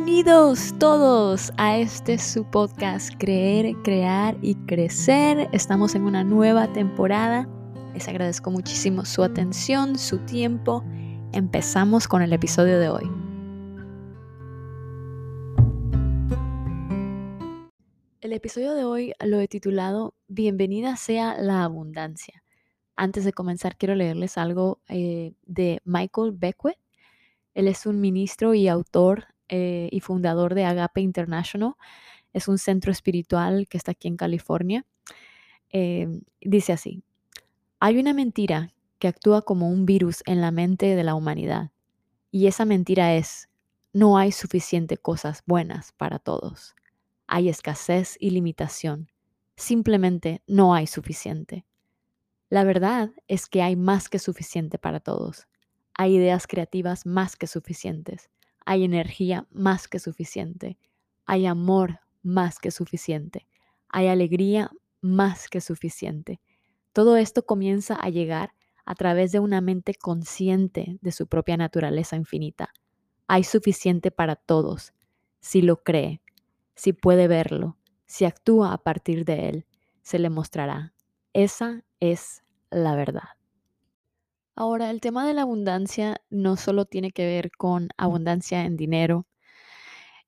Bienvenidos todos a este su podcast Creer, Crear y Crecer. Estamos en una nueva temporada. Les agradezco muchísimo su atención, su tiempo. Empezamos con el episodio de hoy. El episodio de hoy lo he titulado Bienvenida sea la abundancia. Antes de comenzar quiero leerles algo eh, de Michael Beckwith. Él es un ministro y autor eh, y fundador de Agape International. Es un centro espiritual que está aquí en California. Em, dice así, hay una mentira que actúa como un virus en la mente de la humanidad. Y esa mentira es, no hay suficiente cosas buenas para todos. Hay escasez y limitación. Simplemente no hay suficiente. La verdad es que hay más que suficiente para todos. Hay ideas creativas más que suficientes hay energía más que suficiente, hay amor más que suficiente, hay alegría más que suficiente. Todo esto comienza a llegar a través de una mente consciente de su propia naturaleza infinita. Hay suficiente para todos, si lo cree, si puede verlo, si actúa a partir de él, se le mostrará. Esa es la verdad. Ahora, el tema de la abundancia no solo tiene que ver con abundancia en dinero.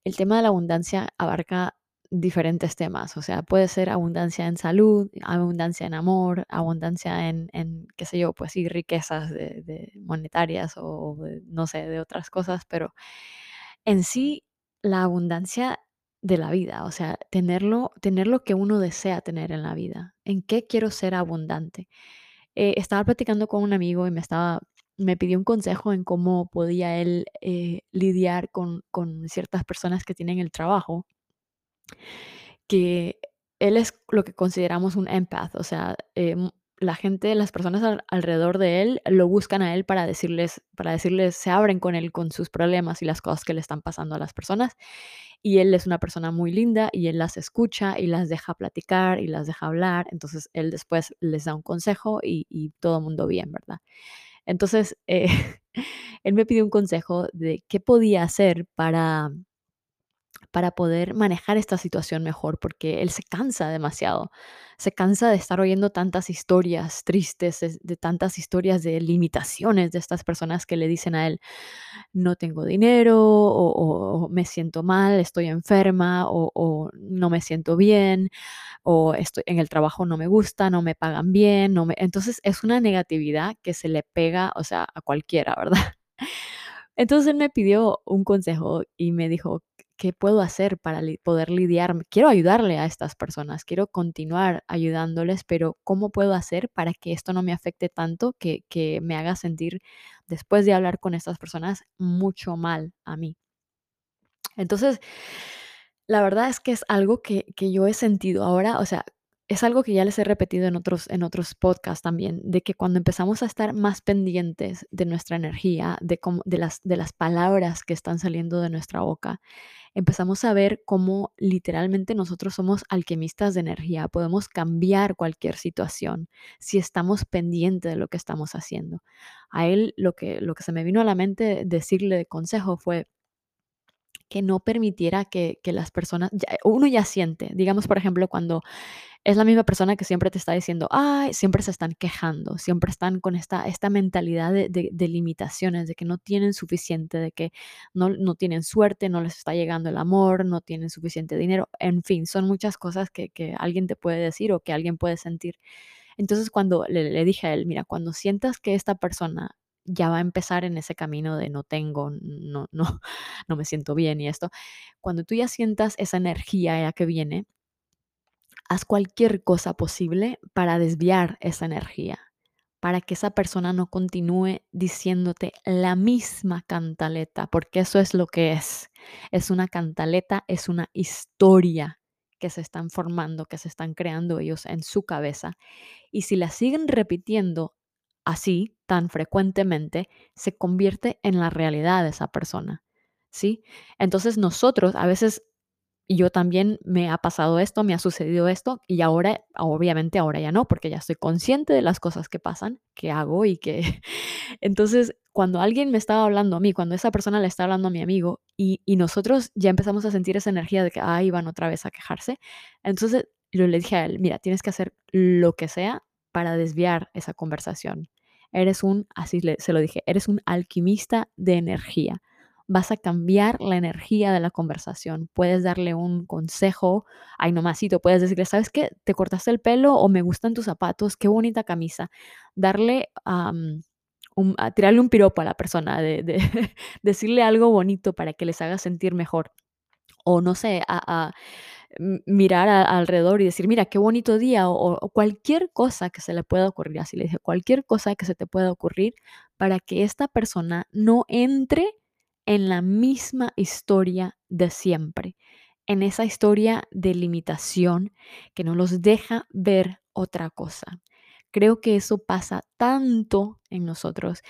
El tema de la abundancia abarca diferentes temas, o sea, puede ser abundancia en salud, abundancia en amor, abundancia en, qué sé yo, pues sí, riquezas monetarias o no sé, de otras cosas, pero en sí la abundancia de la vida, o sea, tenerlo, tener lo que uno desea tener en la vida. ¿En qué quiero ser abundante? Eh, estaba platicando con un amigo y me estaba me pidió un consejo en cómo podía él eh, lidiar con, ciertas personas que tienen el trabajo, que él es lo que consideramos un empath, o sea, eh, la gente, las personas alrededor de él lo buscan a él para decirles, para decirles, se abren con él con sus problemas y las cosas que le están pasando a las personas. Y él es una persona muy linda y él las escucha y las deja platicar y las deja hablar. Entonces él después les da un consejo y, todo el mundo bien, ¿verdad? Entonces eh, él me pidió un consejo de qué podía hacer para para poder manejar esta situación mejor, porque él se cansa demasiado, se cansa de estar oyendo tantas historias tristes, de, tantas historias de limitaciones de estas personas que le dicen a él, no tengo dinero, o, me siento mal, estoy enferma, o, no me siento bien, o estoy en el trabajo no me gusta, no me pagan bien, no me... entonces es una negatividad que se le pega, o sea, a cualquiera, ¿verdad? Entonces él me pidió un consejo y me dijo, ¿qué puedo hacer para poder lidiar? Quiero ayudarle a estas personas, quiero continuar ayudándoles, pero ¿cómo puedo hacer para que esto no me afecte tanto que, me haga sentir, después de hablar con estas personas, mucho mal a mí? Entonces, la verdad es que es algo que, que yo he sentido ahora, o sea, es algo que ya les he repetido en otros, en otros podcasts también, de que cuando empezamos a estar más pendientes de nuestra energía, de, de, las, de las palabras que están saliendo de nuestra boca, empezamos a ver cómo literalmente nosotros somos alquimistas de energía, podemos cambiar cualquier situación si estamos pendientes de lo que estamos haciendo. A él lo que, lo que se me vino a la mente decirle de consejo fue, que no permitiera que, las personas, uno ya siente, digamos por ejemplo cuando es la misma persona que siempre te está diciendo, ay, siempre se están quejando, siempre están con esta, esta mentalidad de, limitaciones, de que no tienen suficiente, de que no, no, tienen suerte, no les está llegando el amor, no tienen suficiente dinero, en fin, son muchas cosas que, alguien te puede decir o que alguien puede sentir. Entonces cuando le, le dije a él, mira, cuando sientas que esta persona ya va a empezar en ese camino de no tengo, no, no, no me siento bien y esto. Cuando tú ya sientas esa energía ya que viene, haz cualquier cosa posible para desviar esa energía, para que esa persona no continúe diciéndote la misma cantaleta, porque eso es lo que es. Es una cantaleta, es una historia que se están formando, que se están creando ellos en su cabeza. Y si la siguen repitiendo así tan frecuentemente, se convierte en la realidad de esa persona. ¿Sí? Entonces nosotros a veces y yo también me ha pasado esto, me ha sucedido esto y ahora, obviamente ahora ya no, porque ya estoy consciente de las cosas que pasan, que hago y que... Entonces, cuando alguien me estaba hablando a mí, cuando esa persona le está hablando a mi amigo y, y nosotros ya empezamos a sentir esa energía de que, ahí van otra vez a quejarse, entonces yo le dije a él, mira, tienes que hacer lo que sea para desviar esa conversación. Eres un, así se lo dije, eres un alquimista de energía. Vas a cambiar la energía de la conversación. Puedes darle un consejo, ay nomasito, puedes decirle, ¿sabes qué? ¿Te cortaste el pelo o me gustan tus zapatos? Qué bonita camisa. Darle, un, tirarle un piropo a la persona, de, de decirle algo bonito para que les haga sentir mejor. O no sé, a mirar alrededor y decir, mira, qué bonito día, o, cualquier cosa que se le pueda ocurrir, así le dije, cualquier cosa que se te pueda ocurrir para que esta persona no entre en la misma historia de siempre, en esa historia de limitación que no los deja ver otra cosa. Creo que eso pasa tanto en nosotros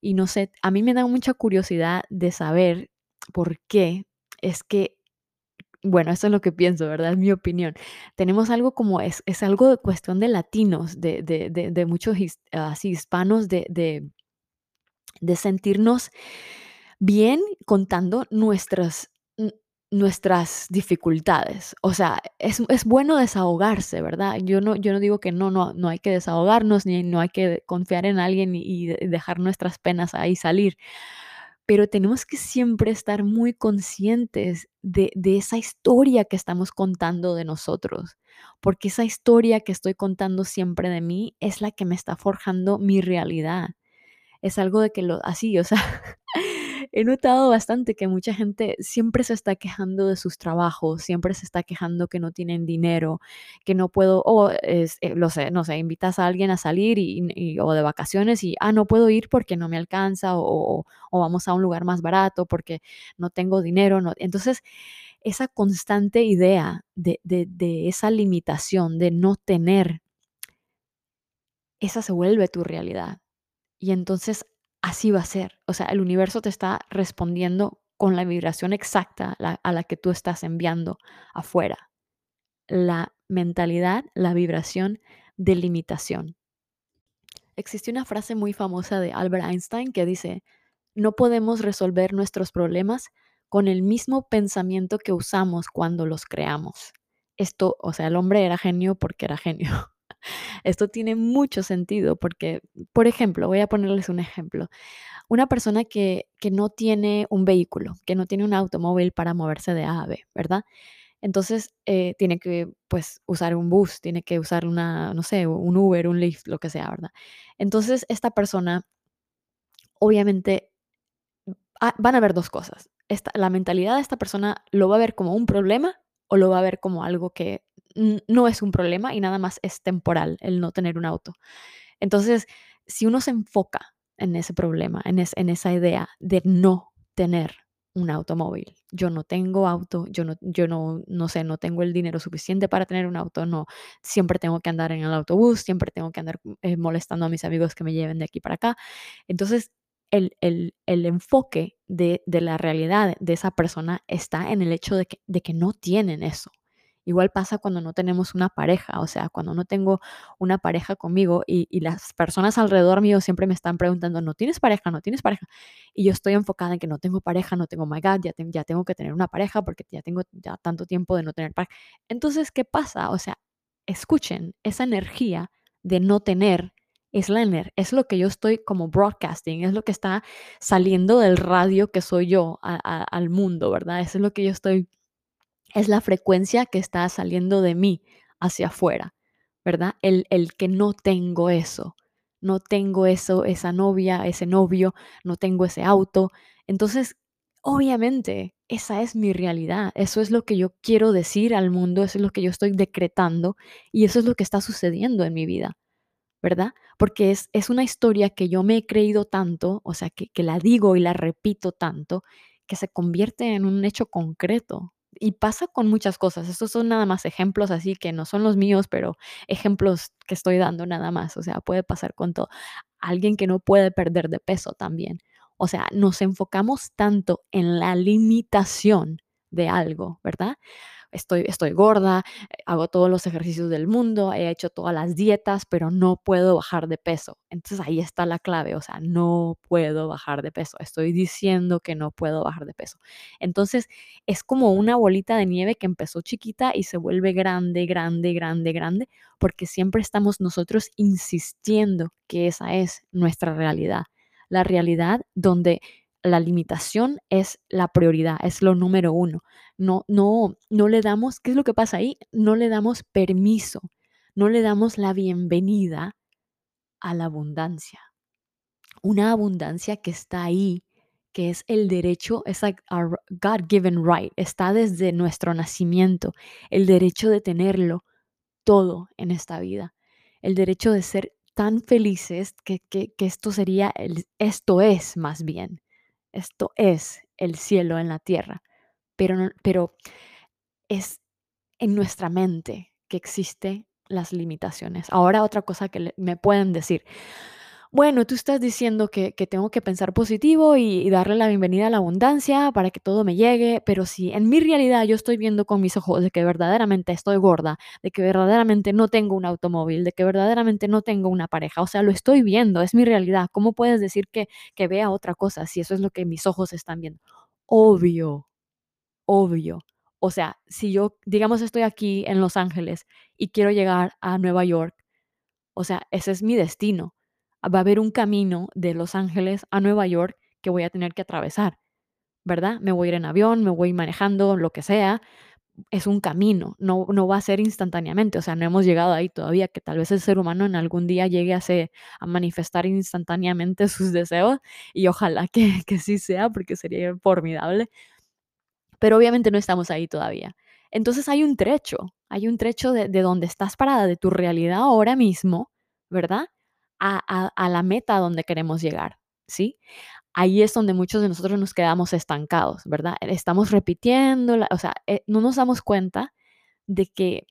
y no sé, a mí me da mucha curiosidad de saber por qué es que bueno, eso es lo que pienso, ¿verdad? Es mi opinión. Tenemos algo como, es, es algo de cuestión de latinos, de, de, de, muchos así, hispanos, de, de, de sentirnos bien contando nuestras, nuestras dificultades. O sea, es, es, bueno desahogarse, ¿verdad? Yo no, yo no digo que no, no, no hay que desahogarnos, ni no hay que confiar en alguien y dejar nuestras penas ahí salir pero tenemos que siempre estar muy conscientes de, esa historia que estamos contando de nosotros, porque esa historia que estoy contando siempre de mí es la que me está forjando mi realidad. Es algo de que lo así, o sea, he notado bastante que mucha gente siempre se está quejando de sus trabajos, siempre se está quejando que no tienen dinero, que no puedo, o eh, lo sé, no sé, invitas a alguien a salir y, o de vacaciones y, ah, no puedo ir porque no me alcanza, o, o vamos a un lugar más barato porque no tengo dinero. Entonces, esa constante idea de, de, de esa limitación, de no tener, esa se vuelve tu realidad. Y entonces así va a ser. O sea, el universo te está respondiendo con la vibración exacta a la que tú estás enviando afuera. La mentalidad, la vibración de limitación. Existe una frase muy famosa de Albert Einstein que dice, no podemos resolver nuestros problemas con el mismo pensamiento que usamos cuando los creamos. Esto, o sea, el hombre era genio porque era genio. Esto tiene mucho sentido porque, por ejemplo, voy a ponerles un ejemplo. Una persona que, no tiene un vehículo, que no tiene un automóvil para moverse de A a B, ¿verdad? Entonces eh, tiene que pues usar un bus, tiene que usar una, no sé, un Uber, un Lyft, lo que sea, ¿verdad? Entonces esta persona, obviamente, ah, van a ver dos cosas. Esta, la mentalidad de esta persona lo va a ver como un problema o lo va a ver como algo que no es un problema y nada más es temporal el no tener un auto. Entonces, si uno se enfoca en ese problema, en, en esa idea de no tener un automóvil. Yo no tengo auto, yo no, yo no, no sé, no tengo el dinero suficiente para tener un auto, no, siempre tengo que andar en el autobús, siempre tengo que andar eh, molestando a mis amigos que me lleven de aquí para acá. Entonces, el, el, el enfoque de, de, la realidad de esa persona está en el hecho de que, de que no tienen eso. Igual pasa cuando no tenemos una pareja, o sea, cuando no tengo una pareja conmigo y, las personas alrededor mío siempre me están preguntando, ¿no tienes pareja? ¿No tienes pareja? Y yo estoy enfocada en que no tengo pareja, no tengo, my God, ya, ya tengo que tener una pareja porque ya tengo ya tanto tiempo de no tener pareja. Entonces, ¿qué pasa? O sea, escuchen, esa energía de no tener es, la, es lo que yo estoy como broadcasting, es lo que está saliendo del radio que soy yo al mundo, ¿verdad? Eso es lo que yo estoy es la frecuencia que está saliendo de mí hacia afuera, ¿verdad? El, el que no tengo eso, no tengo eso, esa novia, ese novio, no tengo ese auto. Entonces, obviamente, esa es mi realidad, eso es lo que yo quiero decir al mundo, eso es lo que yo estoy decretando y eso es lo que está sucediendo en mi vida, ¿verdad? Porque es, es una historia que yo me he creído tanto, o sea, que, que la digo y la repito tanto, que se convierte en un hecho concreto, y pasa con muchas cosas. Estos son nada más ejemplos así que no son los míos, pero ejemplos que estoy dando nada más. O sea, puede pasar con todo. Alguien que no puede perder de peso también. O sea, nos enfocamos tanto en la limitación de algo, ¿verdad? Estoy, estoy gorda, hago todos los ejercicios del mundo, he hecho todas las dietas, pero no puedo bajar de peso. Entonces ahí está la clave, o sea, no puedo bajar de peso. Estoy diciendo que no puedo bajar de peso. Entonces es como una bolita de nieve que empezó chiquita y se vuelve grande, grande, grande, grande, porque siempre estamos nosotros insistiendo que esa es nuestra realidad. La realidad donde la limitación es la prioridad, es lo número uno. No, no, no le damos, ¿qué es lo que pasa ahí? No le damos permiso, no le damos la bienvenida a la abundancia. Una abundancia que está ahí, que es el derecho, es like God-given right, está desde nuestro nacimiento, el derecho de tenerlo todo en esta vida, el derecho de ser tan felices que, que, que esto sería, el, esto es más bien esto es el cielo en la tierra, pero, pero es en nuestra mente que existen las limitaciones. Ahora otra cosa que me pueden decir, bueno, tú estás diciendo que, tengo que pensar positivo y, darle la bienvenida a la abundancia para que todo me llegue, pero si en mi realidad yo estoy viendo con mis ojos de que verdaderamente estoy gorda, de que verdaderamente no tengo un automóvil, de que verdaderamente no tengo una pareja, o sea, lo estoy viendo, es mi realidad, ¿cómo puedes decir que, que vea otra cosa si eso es lo que mis ojos están viendo? Obvio, obvio. O sea, si yo, digamos, estoy aquí en Los Ángeles y quiero llegar a Nueva York, o sea, ese es mi destino va a haber un camino de Los Ángeles a Nueva York que voy a tener que atravesar, ¿verdad? Me voy a ir en avión, me voy manejando, lo que sea. Es un camino, no, no va a ser instantáneamente, o sea, no hemos llegado ahí todavía, que tal vez el ser humano en algún día llegue a, a manifestar instantáneamente sus deseos y ojalá que, que sí sea, porque sería formidable, pero obviamente no estamos ahí todavía. Entonces hay un trecho, hay un trecho de, de donde estás parada, de tu realidad ahora mismo, ¿verdad? A, la meta donde queremos llegar, ¿sí? Ahí es donde muchos de nosotros nos quedamos estancados, ¿verdad? Estamos repitiendo, o sea, eh, no nos damos cuenta de que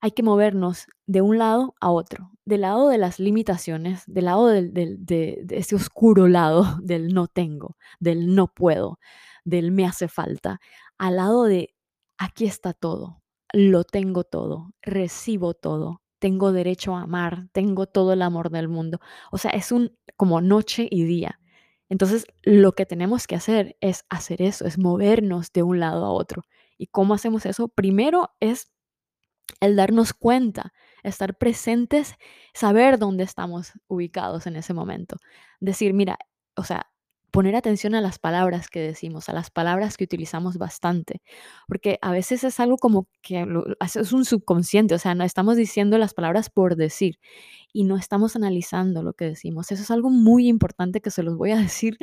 hay que movernos de un lado a otro, del lado de las limitaciones, del lado de, ese oscuro lado del no tengo, del no puedo, del me hace falta, al lado de aquí está todo, lo tengo todo, recibo todo, tengo derecho a amar, tengo todo el amor del mundo. O sea, es un como noche y día. Entonces, lo que tenemos que hacer es hacer eso, es movernos de un lado a otro. ¿Y cómo hacemos eso? Primero es el darnos cuenta, estar presentes, saber dónde estamos ubicados en ese momento. Decir, mira, o sea, poner atención a las palabras que decimos, a las palabras que utilizamos bastante, porque a veces es algo como que es un subconsciente, o sea, no estamos diciendo las palabras por decir y no estamos analizando lo que decimos. Eso es algo muy importante que se los voy a decir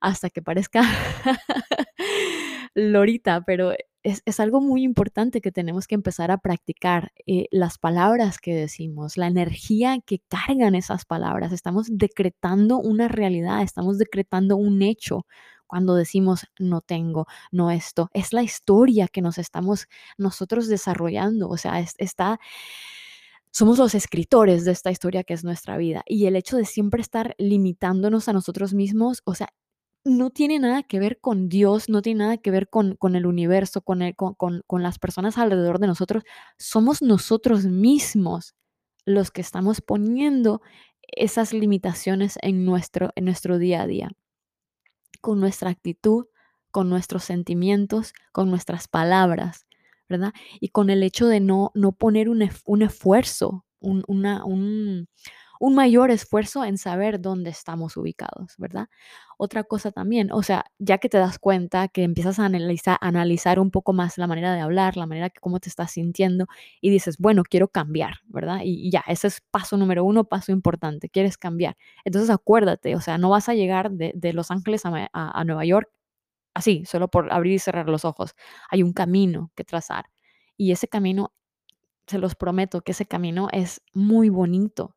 hasta que parezca lorita, pero es, algo muy importante que tenemos que empezar a practicar. Eh, las palabras que decimos, la energía que cargan esas palabras. Estamos decretando una realidad, estamos decretando un hecho cuando decimos no tengo, no esto. Es la historia que nos estamos nosotros desarrollando. O sea, está somos los escritores de esta historia que es nuestra vida. Y el hecho de siempre estar limitándonos a nosotros mismos, o sea, no tiene nada que ver con Dios, no tiene nada que ver con, el universo, con, con, las personas alrededor de nosotros. Somos nosotros mismos los que estamos poniendo esas limitaciones en nuestro, en nuestro día a día, con nuestra actitud, con nuestros sentimientos, con nuestras palabras, ¿verdad? Y con el hecho de no, no poner un, un esfuerzo, un, una, un, un mayor esfuerzo en saber dónde estamos ubicados, ¿verdad? Otra cosa también, o sea, ya que te das cuenta, que empiezas a analizar, un poco más la manera de hablar, la manera que cómo te estás sintiendo y dices, bueno, quiero cambiar, ¿verdad? Y, ya, ese es paso número uno, paso importante, quieres cambiar. Entonces acuérdate, o sea, no vas a llegar de, Los Ángeles a Nueva York así, solo por abrir y cerrar los ojos. Hay un camino que trazar y ese camino, se los prometo que ese camino es muy bonito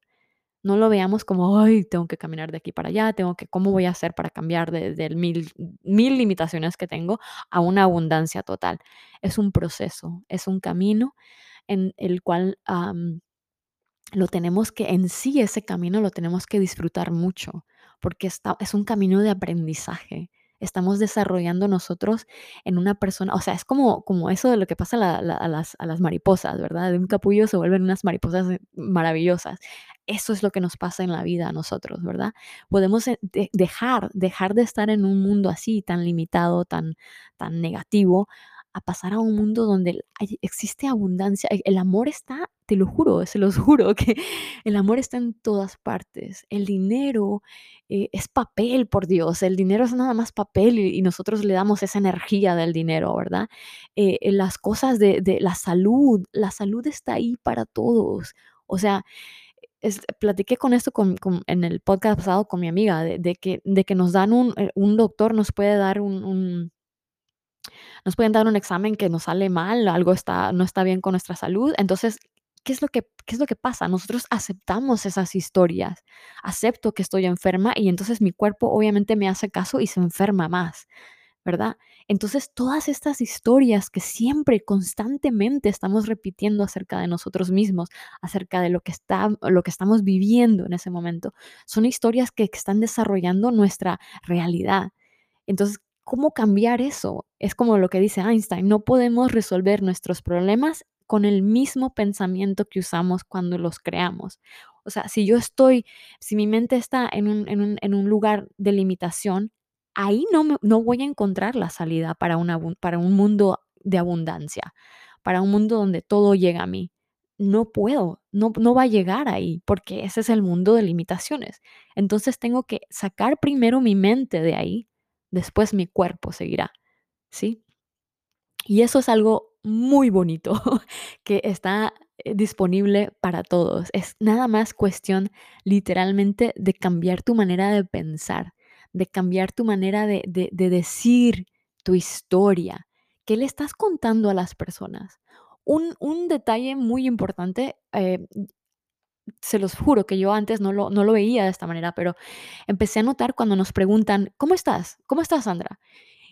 no lo veamos como, ay, tengo que caminar de aquí para allá, tengo que, ¿cómo voy a hacer para cambiar de, mil, mil limitaciones que tengo a una abundancia total? Es un proceso, es un camino en el cual lo tenemos que, en sí ese camino lo tenemos que disfrutar mucho, porque está, es un camino de aprendizaje, estamos desarrollando nosotros en una persona, o sea, es como, como eso de lo que pasa a, las, a las mariposas, ¿verdad? De un capullo se vuelven unas mariposas eh, maravillosas. Eso es lo que nos pasa en la vida a nosotros, ¿verdad? Podemos eh, dejar, dejar de estar en un mundo así, tan limitado, tan, tan negativo, a pasar a un mundo donde existe abundancia. El amor está, te lo juro, se los juro, que el amor está en todas partes. El dinero eh, es papel, por Dios. El dinero es nada más papel y, nosotros le damos esa energía del dinero, ¿verdad? Eh, eh, las cosas de, la salud, la salud está ahí para todos. O sea, platiqué con esto en el podcast pasado con mi amiga, de, que, de que nos dan un, un doctor, nos puede dar un nos pueden dar un examen que nos sale mal, algo está, no está bien con nuestra salud. Entonces, ¿qué es, lo que, ¿qué es lo que pasa? Nosotros aceptamos esas historias. Acepto que estoy enferma y entonces mi cuerpo obviamente me hace caso y se enferma más, ¿verdad? Entonces, todas estas historias que siempre, constantemente estamos repitiendo acerca de nosotros mismos, acerca de lo que, está, lo que estamos viviendo en ese momento, son historias que están desarrollando nuestra realidad. Entonces, ¿Cómo cambiar eso? Es como lo que dice Einstein, no podemos resolver nuestros problemas con el mismo pensamiento que usamos cuando los creamos. O sea, si yo estoy, si mi mente está en un, lugar de limitación, ahí no, no voy a encontrar la salida para, una, para un mundo de abundancia, para un mundo donde todo llega a mí. No puedo, no, no va a llegar ahí, porque ese es el mundo de limitaciones. Entonces tengo que sacar primero mi mente de ahí después mi cuerpo seguirá, ¿sí? Y eso es algo muy bonito que está eh, disponible para todos. Es nada más cuestión literalmente de cambiar tu manera de pensar, de cambiar tu manera de, decir tu historia. ¿Qué le estás contando a las personas? Un, detalle muy importante, eh, se los juro que yo antes no lo, no lo veía de esta manera, pero empecé a notar cuando nos preguntan, ¿cómo estás? ¿Cómo estás, Sandra?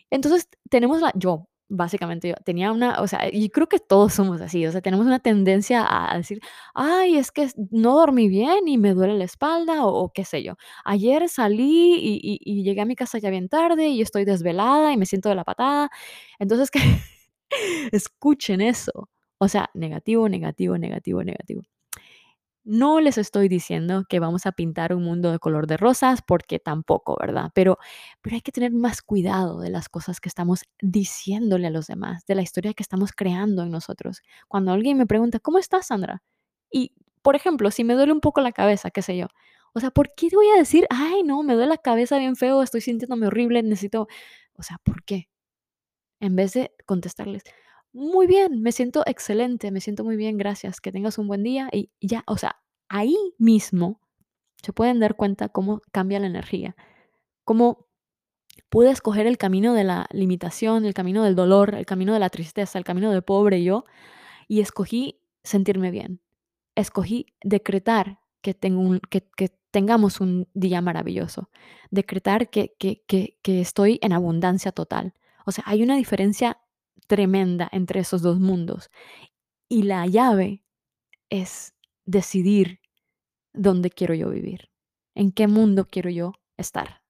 Entonces, tenemos la, yo, básicamente, yo tenía una, o sea, y creo que todos somos así, o sea, tenemos una tendencia a decir, ay, es que no dormí bien y me duele la espalda o, qué sé yo. Ayer salí y, y, llegué a mi casa ya bien tarde y estoy desvelada y me siento de la patada. Entonces, que escuchen eso. O sea, negativo, negativo, negativo, negativo. No les estoy diciendo que vamos a pintar un mundo de color de rosas, porque tampoco, ¿verdad? Pero, pero hay que tener más cuidado de las cosas que estamos diciéndole a los demás, de la historia que estamos creando en nosotros. Cuando alguien me pregunta, ¿cómo estás, Sandra? Y, por ejemplo, si me duele un poco la cabeza, qué sé yo. O sea, ¿por qué voy a decir, ay, no, me duele la cabeza bien feo, estoy sintiéndome horrible, necesito... O sea, ¿por qué? En vez de contestarles, muy bien, me siento excelente, me siento muy bien, gracias, que tengas un buen día y ya, o sea, ahí mismo se pueden dar cuenta cómo cambia la energía, cómo pude escoger el camino de la limitación, el camino del dolor, el camino de la tristeza, el camino del pobre yo, y escogí sentirme bien, escogí decretar que, tengo que, tengamos un día maravilloso, decretar que, que, que estoy en abundancia total. O sea, hay una diferencia tremenda entre esos dos mundos. Y la llave es decidir dónde quiero yo vivir, en qué mundo quiero yo estar.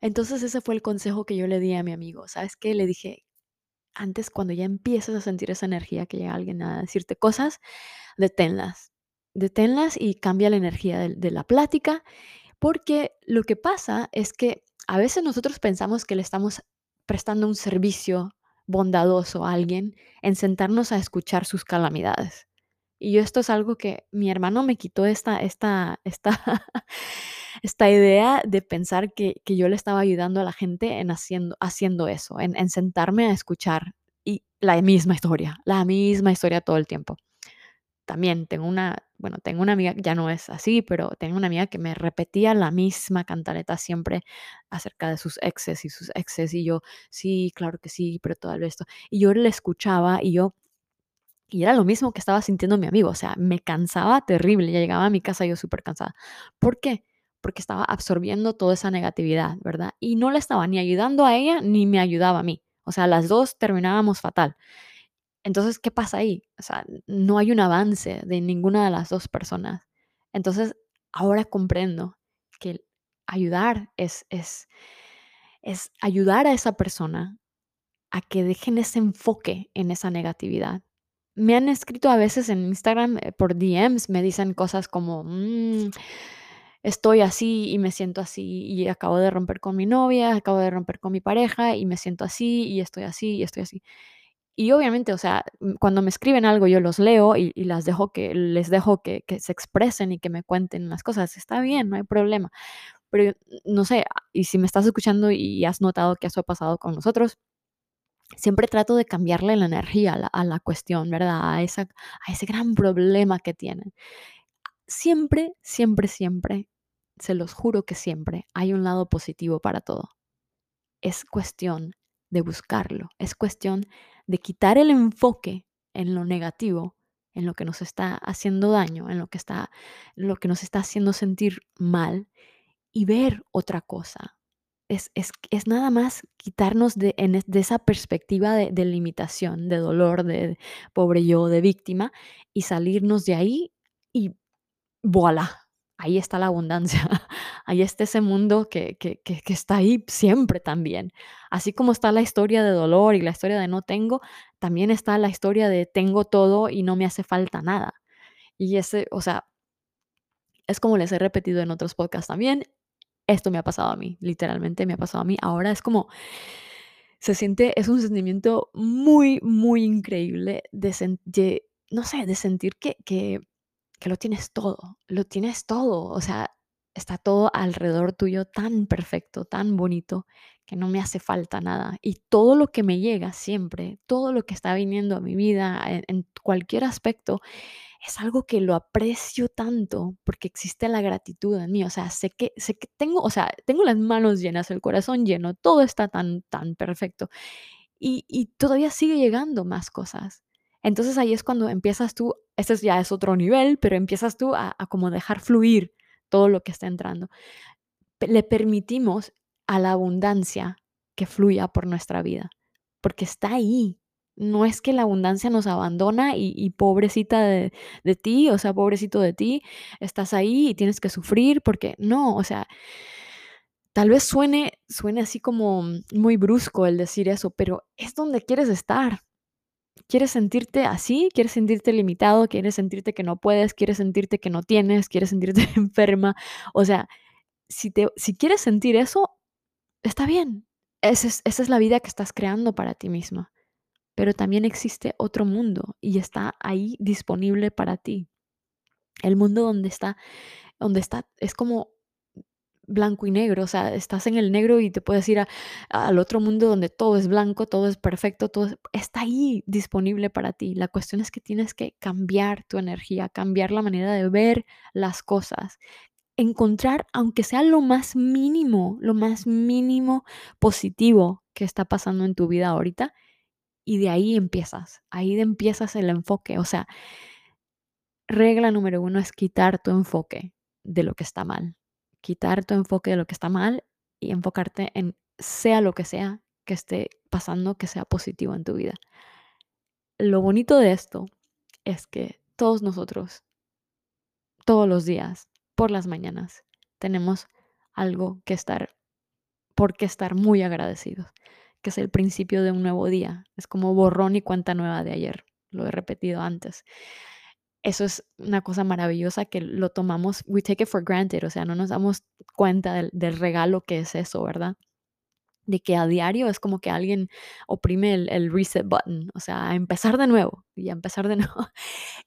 Entonces ese fue el consejo que yo le di a mi amigo. ¿Sabes qué? Le dije, antes cuando ya empiezas a sentir esa energía que llega alguien a decirte cosas, deténlas. Deténlas y cambia la energía de, de la plática, porque lo que pasa es que a veces nosotros pensamos que le estamos prestando un servicio bondadoso a alguien en sentarnos a escuchar sus calamidades. Y esto es algo que mi hermano me quitó esta, esta, esta, esta idea de pensar que, yo le estaba ayudando a la gente en haciendo, haciendo eso, en, en sentarme a escuchar y la misma historia, la misma historia todo el tiempo también tengo una, bueno, tengo una amiga, ya no es así, pero tengo una amiga que me repetía la misma cantaleta siempre acerca de sus exes y sus exes y yo, sí, claro que sí, pero todo esto. Y yo le escuchaba y yo, y era lo mismo que estaba sintiendo mi amigo, o sea, me cansaba terrible, ya llegaba a mi casa yo súper cansada. ¿Por qué? Porque estaba absorbiendo toda esa negatividad, ¿verdad? Y no le estaba ni ayudando a ella ni me ayudaba a mí. O sea, las dos terminábamos fatal. Entonces, ¿qué pasa ahí? O sea, no hay un avance de ninguna de las dos personas. Entonces, ahora comprendo que ayudar es, es, es ayudar a esa persona a que dejen ese enfoque en esa negatividad. Me han escrito a veces en Instagram eh, por DMs, me dicen cosas como, "Mm, estoy así y me siento así y acabo de romper con mi novia, acabo de romper con mi pareja y me siento así y estoy así y estoy así. Y obviamente, o sea, cuando me escriben algo, yo los leo y, y las dejo que, les dejo que, que se expresen y que me cuenten las cosas. Está bien, no hay problema. Pero no sé, y si me estás escuchando y has notado que eso ha pasado con nosotros, siempre trato de cambiarle la energía a la, a la cuestión, ¿verdad? A, esa, a ese gran problema que tienen. Siempre, siempre, siempre, se los juro que siempre hay un lado positivo para todo. Es cuestión de buscarlo, es cuestión de quitar el enfoque en lo negativo, en lo que nos está haciendo daño, en lo que, está, lo que nos está haciendo sentir mal y ver otra cosa. Es, es, es nada más quitarnos de, en, de esa perspectiva de, de, limitación, de dolor, de pobre yo, de víctima, y salirnos de ahí y voilà, ahí está la abundancia, ahí está ese mundo que, que, que, está ahí siempre también. Así como está la historia de dolor y la historia de no tengo, también está la historia de tengo todo y no me hace falta nada. Y ese, o sea, es como les he repetido en otros podcasts también, esto me ha pasado a mí, literalmente me ha pasado a mí. Ahora es como, se siente, es un sentimiento muy, muy increíble de no sé, de sentir que, que lo tienes todo, lo tienes todo, o sea, está todo alrededor tuyo tan perfecto, tan bonito, que no me hace falta nada. Y todo lo que me llega siempre, todo lo que está viniendo a mi vida, en, en cualquier aspecto, es algo que lo aprecio tanto porque existe la gratitud en mí, o sea, sé que sé que tengo, o sea, tengo las manos llenas, el corazón lleno, todo está tan tan perfecto. Y, y todavía sigue llegando más cosas. Entonces ahí es cuando empiezas tú, este ya es otro nivel, pero empiezas tú a, como dejar fluir todo lo que está entrando. Le permitimos a la abundancia que fluya por nuestra vida, porque está ahí. No es que la abundancia nos abandona y, y pobrecita de, de, ti, o sea, pobrecito de ti, estás ahí y tienes que sufrir, porque no, o sea, tal vez suene, suene así como muy brusco el decir eso, pero es donde quieres estar, ¿Quieres sentirte así? ¿Quieres sentirte limitado? ¿Quieres sentirte que no puedes? ¿Quieres sentirte que no tienes? ¿Quieres sentirte enferma? O sea, si, te, si quieres sentir eso, está bien. Esa es, esa es la vida que estás creando para ti misma. Pero también existe otro mundo y está ahí disponible para ti. El mundo donde está, donde está, es como blanco y negro, o sea, estás en el negro y te puedes ir a, al otro mundo donde todo es blanco, todo es perfecto, todo es, está ahí disponible para ti. La cuestión es que tienes que cambiar tu energía, cambiar la manera de ver las cosas, encontrar, aunque sea lo más mínimo, lo más mínimo positivo que está pasando en tu vida ahorita, y de ahí empiezas, ahí empiezas el enfoque, o sea, regla número uno es quitar tu enfoque de lo que está mal quitar tu enfoque de lo que está mal y enfocarte en sea lo que sea que esté pasando, que sea positivo en tu vida. Lo bonito de esto es que todos nosotros, todos los días, por las mañanas, tenemos algo que estar, por qué estar muy agradecidos, que es el principio de un nuevo día. Es como borrón y cuenta nueva de ayer. Lo he repetido antes eso es una cosa maravillosa que lo tomamos, we take it for granted, o sea, no nos damos cuenta del, del regalo que es eso, ¿verdad? De que a diario es como que alguien oprime el, reset button, o sea, a empezar de nuevo y a empezar de nuevo.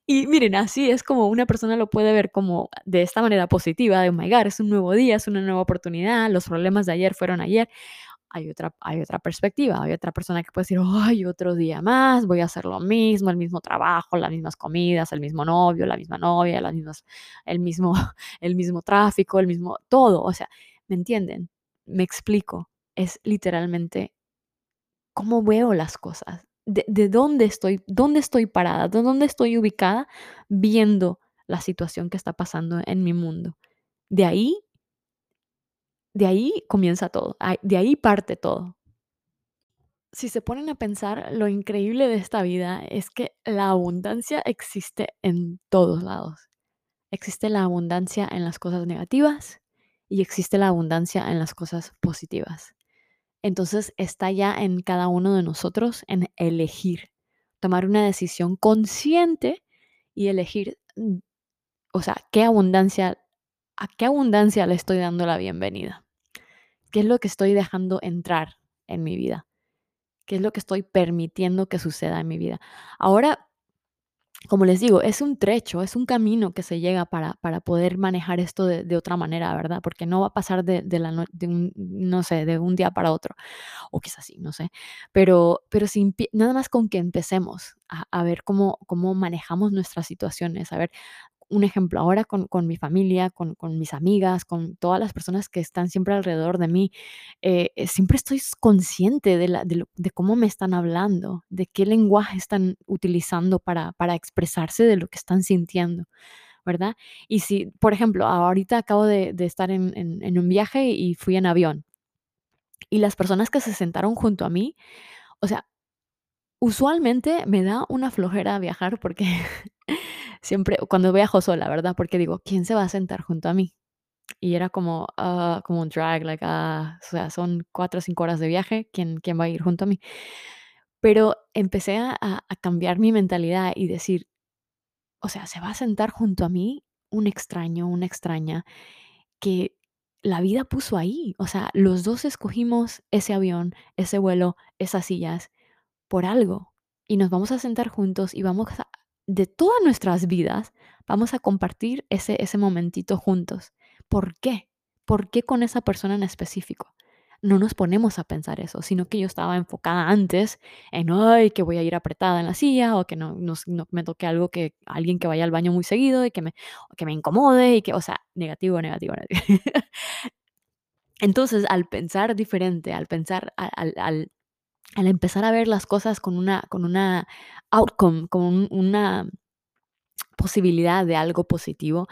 Y miren, así es como una persona lo puede ver como de esta manera positiva, de, oh my God, es un nuevo día, es una nueva oportunidad, los problemas de ayer fueron ayer hay otra, hay otra perspectiva, hay otra persona que puede decir, ay, otro día más, voy a hacer lo mismo, el mismo trabajo, las mismas comidas, el mismo novio, la misma novia, las mismas, el, mismo, el mismo tráfico, el mismo, todo, o sea, ¿me entienden? Me explico, es literalmente cómo veo las cosas, de, de dónde estoy, dónde estoy parada, de dónde estoy ubicada viendo la situación que está pasando en mi mundo. De ahí de ahí comienza todo, de ahí parte todo. Si se ponen a pensar, lo increíble de esta vida es que la abundancia existe en todos lados. Existe la abundancia en las cosas negativas y existe la abundancia en las cosas positivas. Entonces está ya en cada uno de nosotros en elegir, tomar una decisión consciente y elegir, mm, o sea, qué abundancia, a qué abundancia le estoy dando la bienvenida. ¿Qué es lo que estoy dejando entrar en mi vida? ¿Qué es lo que estoy permitiendo que suceda en mi vida? Ahora, como les digo, es un trecho, es un camino que se llega para, para poder manejar esto de, otra manera, ¿verdad? Porque no va a pasar de, la de un, no sé, de un día para otro, o quizás sí, no sé, pero, pero sin, nada más con que empecemos a, a ver cómo, cómo manejamos nuestras situaciones, a ver un ejemplo, ahora con, mi familia, con, mis amigas, con todas las personas que están siempre alrededor de mí, eh, eh, siempre estoy consciente de, de, cómo me están hablando, de qué lenguaje están utilizando para, para expresarse de lo que están sintiendo. ¿verdad? Y si, por ejemplo, ahorita acabo de, estar en, en, un viaje y fui en avión y las personas que se sentaron junto a mí, o sea, usualmente me da una flojera viajar porque siempre, cuando viajo sola, ¿verdad? Porque digo, ¿quién se va a sentar junto a mí? Y era como, ah, como un drag, like, ah, o sea, son cuatro o cinco horas de viaje, ¿quién, quién va a ir junto a mí? Pero empecé a, a cambiar mi mentalidad y decir, o sea, se va a sentar junto a mí un extraño, una extraña, que la vida puso ahí. O sea, los dos escogimos ese avión, ese vuelo, esas sillas, por algo. Y nos vamos a sentar juntos y vamos a, de todas nuestras vidas, vamos a compartir ese, ese momentito juntos. ¿Por qué? ¿Por qué con esa persona en específico? No nos ponemos a pensar eso, sino que yo estaba enfocada antes en, ay, que voy a ir apretada en la silla o que no, no, me toque algo que alguien que vaya al baño muy seguido y que me, que me incomode y que, o sea, negativo, negativo, negativo. Entonces, al pensar diferente, al pensar, al, al, al empezar a ver las cosas con una, con una outcome, con una posibilidad de algo positivo,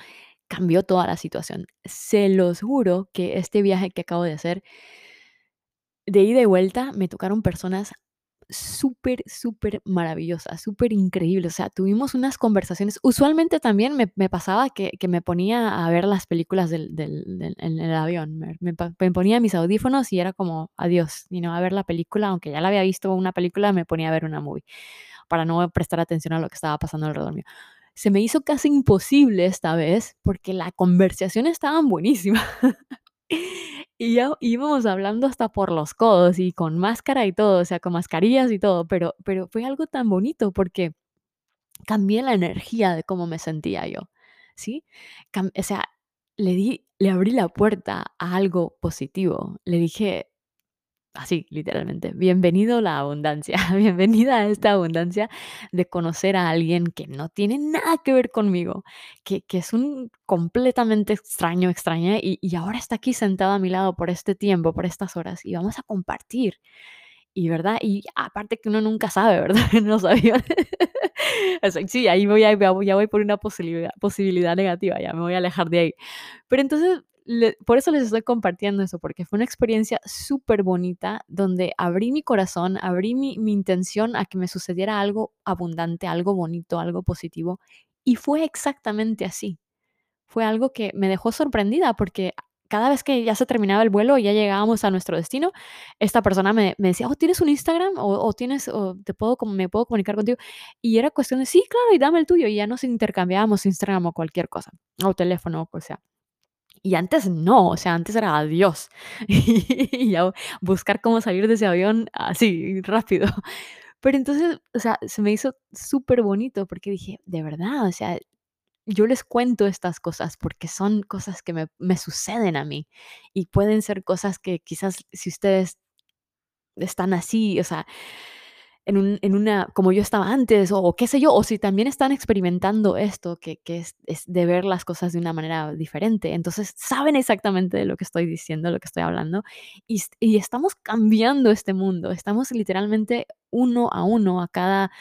cambió toda la situación. Se los juro que este viaje que acabo de hacer, de ida y vuelta, me tocaron personas súper, súper maravillosa, súper increíble. O sea, tuvimos unas conversaciones. Usualmente también me, pasaba que, me ponía a ver las películas del, en el avión. Me, ponía mis audífonos y era como, adiós, y no a ver la película, aunque ya la había visto una película, me ponía a ver una movie para no prestar atención a lo que estaba pasando alrededor mío. Se me hizo casi imposible esta vez porque la conversación estaba buenísima. Y ya íbamos hablando hasta por los codos y con máscara y todo, o sea, con mascarillas y todo, pero, pero fue algo tan bonito porque cambié la energía de cómo me sentía yo, ¿sí? o sea, le di, le abrí la puerta a algo positivo. Le dije, así, literalmente. Bienvenido la abundancia, bienvenida a esta abundancia de conocer a alguien que no tiene nada que ver conmigo, que, es un completamente extraño, extraña, y, y, ahora está aquí sentado a mi lado por este tiempo, por estas horas, y vamos a compartir. Y verdad, y aparte que uno nunca sabe, ¿verdad? No sabía. sí, ahí voy, ya voy por una posibilidad negativa, ya me voy a alejar de ahí. Pero entonces por eso les estoy compartiendo eso, porque fue una experiencia súper bonita donde abrí mi corazón, abrí mi, mi intención a que me sucediera algo abundante, algo bonito, algo positivo. Y fue exactamente así. Fue algo que me dejó sorprendida porque cada vez que ya se terminaba el vuelo y ya llegábamos a nuestro destino, esta persona me, decía, oh, ¿tienes un Instagram? O, tienes, o te puedo, me puedo comunicar contigo. Y era cuestión de, sí, claro, y dame el tuyo. Y ya nos intercambiábamos Instagram o cualquier cosa, o teléfono o sea. Y antes no, o sea, antes era adiós. y ya buscar cómo salir de ese avión así, rápido. Pero entonces, o sea, se me hizo súper bonito porque dije, de verdad, o sea, yo les cuento estas cosas porque son cosas que me, me suceden a mí y pueden ser cosas que quizás si ustedes están así, o sea, en, una, como yo estaba antes, o qué sé yo, o si también están experimentando esto, que, es, de ver las cosas de una manera diferente. Entonces, saben exactamente de lo que estoy diciendo, lo que estoy hablando, y, estamos cambiando este mundo, estamos literalmente uno a uno a cada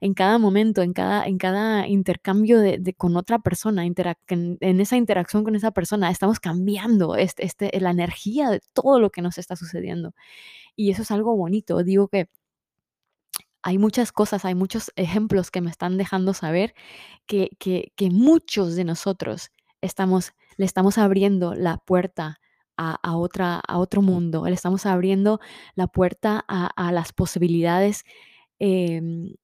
en cada momento, en cada, en cada intercambio de, con otra persona, en, en, esa interacción con esa persona, estamos cambiando este, este, la energía de todo lo que nos está sucediendo. Y eso es algo bonito. Digo que hay muchas cosas, hay muchos ejemplos que me están dejando saber que, que, muchos de nosotros estamos, le estamos abriendo la puerta a, otra, a otro mundo, le estamos abriendo la puerta a, las posibilidades em,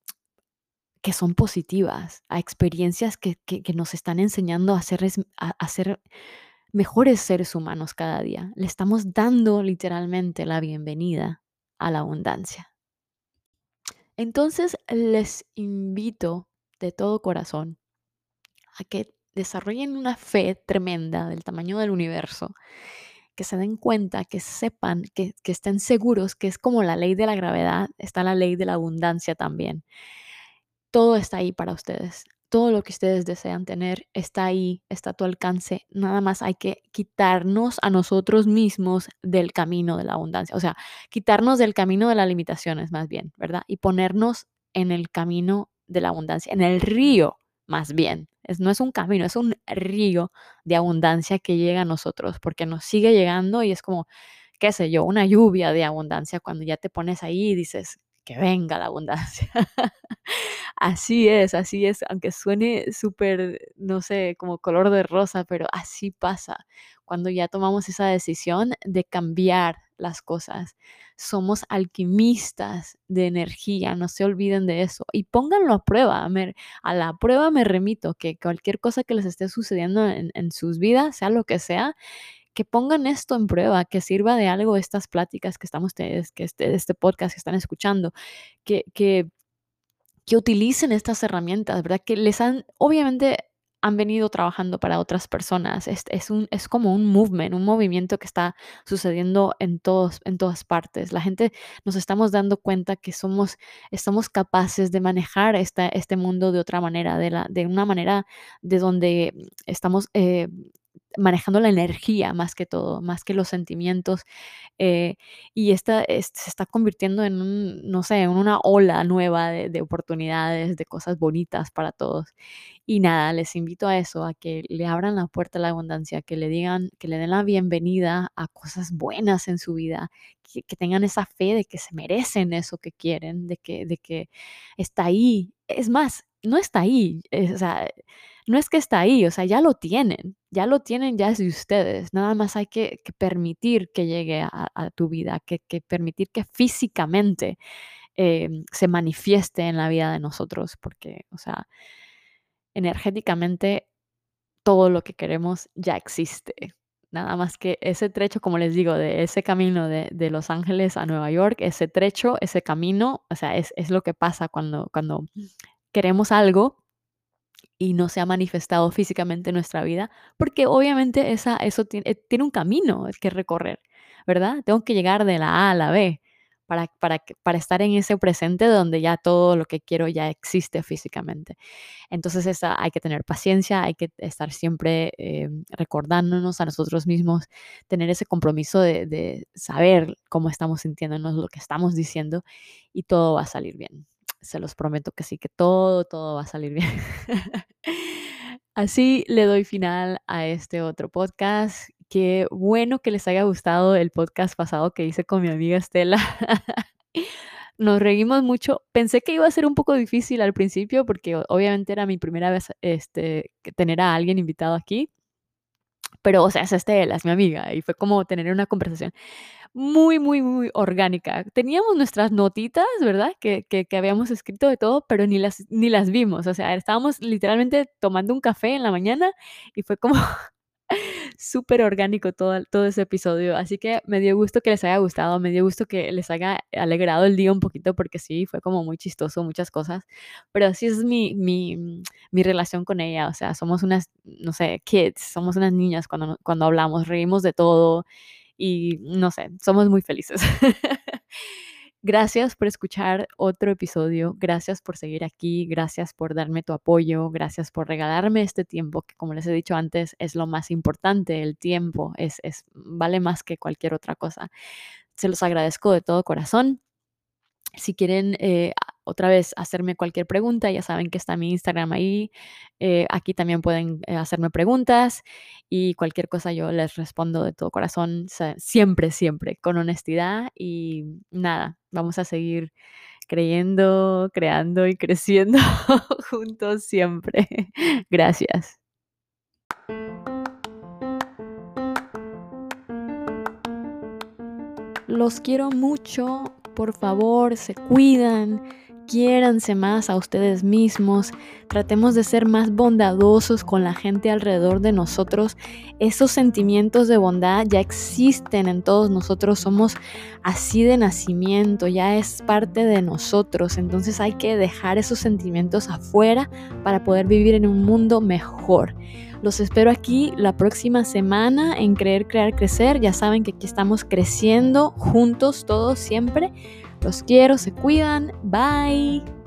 que son positivas, a experiencias que, nos están enseñando a ser, a ser mejores seres humanos cada día. Le estamos dando literalmente la bienvenida a la abundancia. Entonces les invito de todo corazón a que desarrollen una fe tremenda del tamaño del universo, que se den cuenta, que sepan, que, estén seguros que es como la ley de la gravedad, está la ley de la abundancia también. Todo está ahí para ustedes todo lo que ustedes desean tener está ahí, está a tu alcance. Nada más hay que quitarnos a nosotros mismos del camino de la abundancia, o sea, quitarnos del camino de las limitaciones más bien, ¿verdad? Y ponernos en el camino de la abundancia, en el río más bien. No es un camino, es un río de abundancia que llega a nosotros, porque nos sigue llegando y es como, qué sé yo, una lluvia de abundancia cuando ya te pones ahí y dices, que venga la abundancia. así es, así es, aunque suene súper, no sé, como color de rosa, pero así pasa cuando ya tomamos esa decisión de cambiar las cosas. Somos alquimistas de energía, no se olviden de eso y pónganlo a prueba. A la prueba me remito que cualquier cosa que les esté sucediendo en, en sus vidas, sea lo que sea, que pongan esto en prueba, que sirva de algo estas pláticas que estamos, que este, este podcast que están escuchando, que, que, utilicen estas herramientas, ¿verdad? Que les han, obviamente, han venido trabajando para otras personas. Es, es, un, es como un movement, un movimiento que está sucediendo en, todos, en todas partes. La gente nos estamos dando cuenta que somos, estamos capaces de manejar esta, este mundo de otra manera, de, la, de una manera de donde estamos eh, manejando la energía más que todo, más que los sentimientos. Eh, y esta se está convirtiendo en no sé, en una ola nueva de, oportunidades, de cosas bonitas para todos. Y nada, les invito a eso, a que le abran la puerta a la abundancia, que le digan, que le den la bienvenida a cosas buenas en su vida, que, tengan esa fe de que se merecen eso que quieren, de que, de que está ahí. Es más, no está ahí. o sea, no es que está ahí, o sea, ya lo tienen, ya lo tienen, ya es de ustedes. Nada más hay que, permitir que llegue a, tu vida, que, permitir que físicamente em, se manifieste en la vida de nosotros, porque, o sea, energéticamente todo lo que queremos ya existe. Nada más que ese trecho, como les digo, de ese camino de, Los Ángeles a Nueva York, ese trecho, ese camino, o sea, es, es lo que pasa cuando, cuando queremos algo y no se ha manifestado físicamente en nuestra vida, porque obviamente esa, eso tiene, eh, tiene un camino que recorrer, ¿verdad? Tengo que llegar de la A a la B para, para, para estar en ese presente donde ya todo lo que quiero ya existe físicamente. Entonces esa, hay que tener paciencia, hay que estar siempre eh, recordándonos a nosotros mismos, tener ese compromiso de, de saber cómo estamos sintiéndonos, lo que estamos diciendo y todo va a salir bien se los prometo que sí, que todo, todo va a salir bien. Así le doy final a este otro podcast. Qué bueno que les haya gustado el podcast pasado que hice con mi amiga Estela. Nos reímos mucho. Pensé que iba a ser un poco difícil al principio porque obviamente era mi primera vez este, tener a alguien invitado aquí. Pero, o sea, es Estela, es mi amiga, y fue como tener una conversación muy, muy, muy orgánica. Teníamos nuestras notitas, ¿verdad? Que, que, que, habíamos escrito de todo, pero ni las, ni las vimos. O sea, estábamos literalmente tomando un café en la mañana y fue como súper orgánico todo, todo ese episodio. Así que me dio gusto que les haya gustado, me dio gusto que les haya alegrado el día un poquito porque sí, fue como muy chistoso, muchas cosas. Pero así es mi, mi, mi relación con ella. O sea, somos unas, no sé, kids, somos unas niñas cuando, cuando hablamos, reímos de todo y no sé, somos muy felices. Gracias por escuchar otro episodio, gracias por seguir aquí, gracias por darme tu apoyo, gracias por regalarme este tiempo que como les he dicho antes es lo más importante, el tiempo es, es vale más que cualquier otra cosa. Se los agradezco de todo corazón. Si quieren eh, otra vez hacerme cualquier pregunta, ya saben que está mi Instagram ahí. Eh, aquí también pueden eh, hacerme preguntas y cualquier cosa yo les respondo de todo corazón, siempre, siempre, con honestidad y nada, vamos a seguir creyendo, creando y creciendo juntos siempre. Gracias. los quiero mucho. Por favor, se cuidan quiéranse más a ustedes mismos, tratemos de ser más bondadosos con la gente alrededor de nosotros. Esos sentimientos de bondad ya existen en todos nosotros, somos así de nacimiento, ya es parte de nosotros, entonces hay que dejar esos sentimientos afuera para poder vivir en un mundo mejor. Los espero aquí la próxima semana en Creer, Crear, Crecer. Ya saben que aquí estamos creciendo juntos todos siempre. Los quiero, se cuidan. Bye.